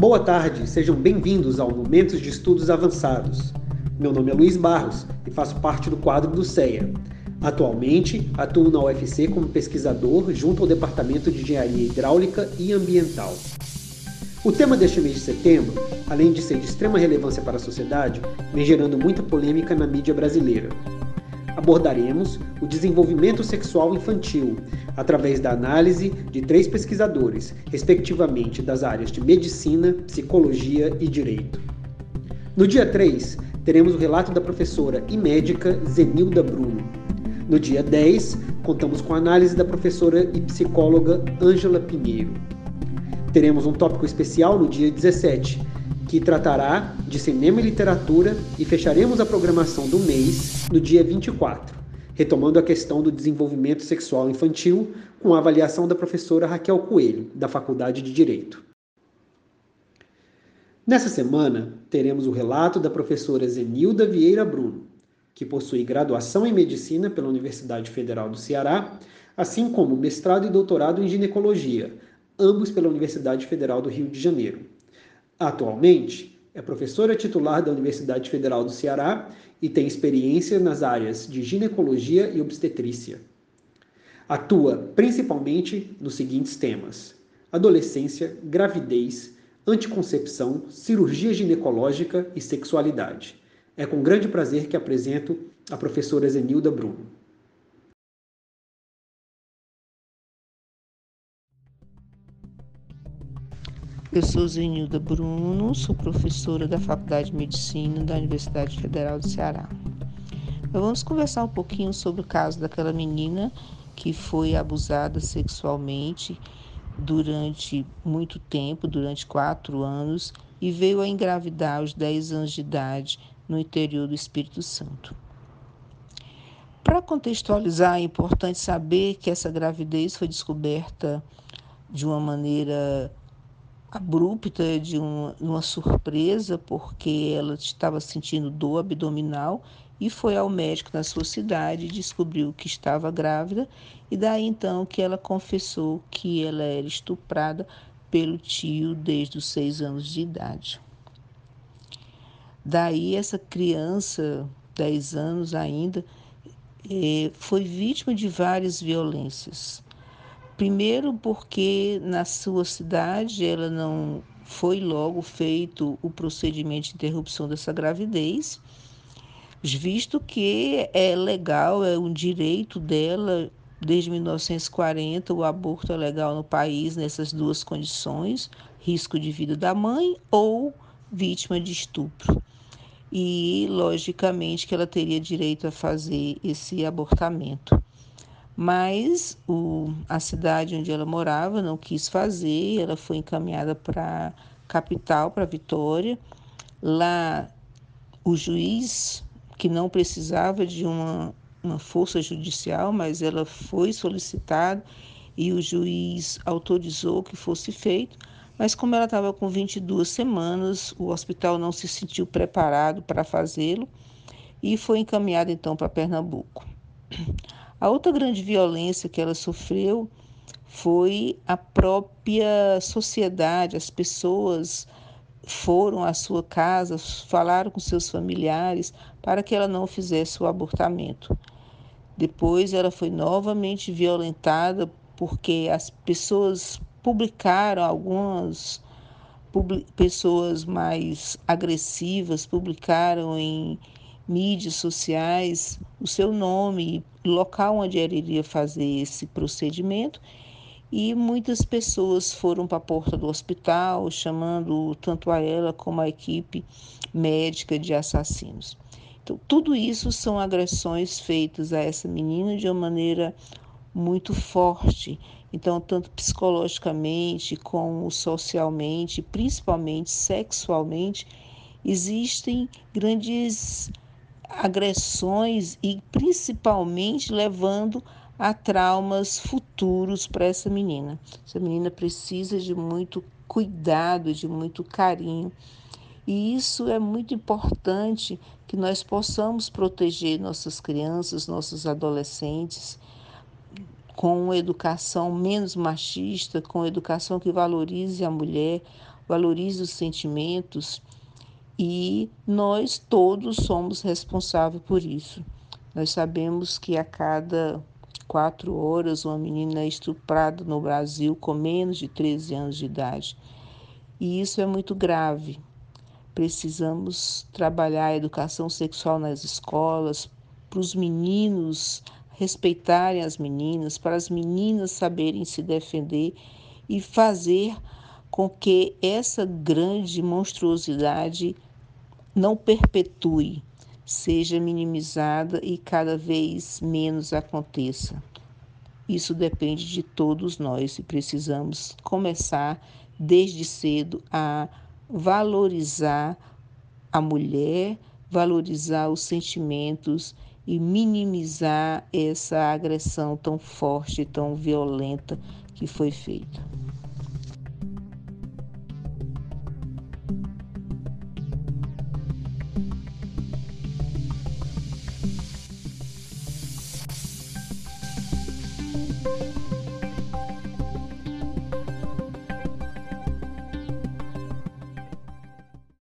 Boa tarde, sejam bem-vindos ao Momentos de Estudos Avançados. Meu nome é Luiz Barros e faço parte do quadro do CEA. Atualmente, atuo na UFC como pesquisador junto ao Departamento de Engenharia Hidráulica e Ambiental. O tema deste mês de setembro, além de ser de extrema relevância para a sociedade, vem gerando muita polêmica na mídia brasileira. Abordaremos o desenvolvimento sexual infantil através da análise de três pesquisadores, respectivamente das áreas de medicina, psicologia e direito. No dia 3, teremos o relato da professora e médica Zenilda Bruno. No dia 10, contamos com a análise da professora e psicóloga Ângela Pinheiro. Teremos um tópico especial no dia 17, que tratará de cinema e literatura, e fecharemos a programação do mês no dia 24, retomando a questão do desenvolvimento sexual infantil com a avaliação da professora Raquel Coelho, da Faculdade de Direito. Nessa semana, teremos o relato da professora Zenilda Vieira Bruno, que possui graduação em medicina pela Universidade Federal do Ceará, assim como mestrado e doutorado em ginecologia ambos pela Universidade Federal do Rio de Janeiro. Atualmente, é professora titular da Universidade Federal do Ceará e tem experiência nas áreas de ginecologia e obstetrícia. Atua principalmente nos seguintes temas: adolescência, gravidez, anticoncepção, cirurgia ginecológica e sexualidade. É com grande prazer que apresento a professora Zenilda Bruno. Eu sou Zenilda Bruno, sou professora da Faculdade de Medicina da Universidade Federal do Ceará. Então, vamos conversar um pouquinho sobre o caso daquela menina que foi abusada sexualmente durante muito tempo, durante quatro anos, e veio a engravidar aos 10 anos de idade no interior do Espírito Santo. Para contextualizar, é importante saber que essa gravidez foi descoberta de uma maneira abrupta de uma, uma surpresa, porque ela estava sentindo dor abdominal e foi ao médico na sua cidade descobriu que estava grávida e daí então que ela confessou que ela era estuprada pelo tio desde os seis anos de idade. Daí essa criança, 10 anos ainda, eh, foi vítima de várias violências. Primeiro, porque na sua cidade ela não foi logo feito o procedimento de interrupção dessa gravidez, visto que é legal, é um direito dela desde 1940 o aborto é legal no país nessas duas condições, risco de vida da mãe ou vítima de estupro. E logicamente que ela teria direito a fazer esse abortamento mas o, a cidade onde ela morava não quis fazer, ela foi encaminhada para capital, para Vitória. Lá, o juiz, que não precisava de uma, uma força judicial, mas ela foi solicitada e o juiz autorizou que fosse feito. Mas como ela estava com 22 semanas, o hospital não se sentiu preparado para fazê-lo e foi encaminhada então para Pernambuco. A outra grande violência que ela sofreu foi a própria sociedade, as pessoas foram à sua casa, falaram com seus familiares para que ela não fizesse o abortamento. Depois ela foi novamente violentada porque as pessoas publicaram algumas pessoas mais agressivas publicaram em mídias sociais o seu nome, local onde ela iria fazer esse procedimento. E muitas pessoas foram para a porta do hospital, chamando tanto a ela como a equipe médica de assassinos. Então, tudo isso são agressões feitas a essa menina de uma maneira muito forte. Então, tanto psicologicamente como socialmente, principalmente sexualmente, existem grandes agressões e principalmente levando a traumas futuros para essa menina. Essa menina precisa de muito cuidado, de muito carinho. E isso é muito importante que nós possamos proteger nossas crianças, nossos adolescentes com educação menos machista, com educação que valorize a mulher, valorize os sentimentos e nós todos somos responsáveis por isso. Nós sabemos que a cada quatro horas uma menina é estuprada no Brasil com menos de 13 anos de idade. E isso é muito grave. Precisamos trabalhar a educação sexual nas escolas, para os meninos respeitarem as meninas, para as meninas saberem se defender e fazer com que essa grande monstruosidade não perpetue, seja minimizada e cada vez menos aconteça. Isso depende de todos nós e precisamos começar desde cedo a valorizar a mulher, valorizar os sentimentos e minimizar essa agressão tão forte, tão violenta que foi feita.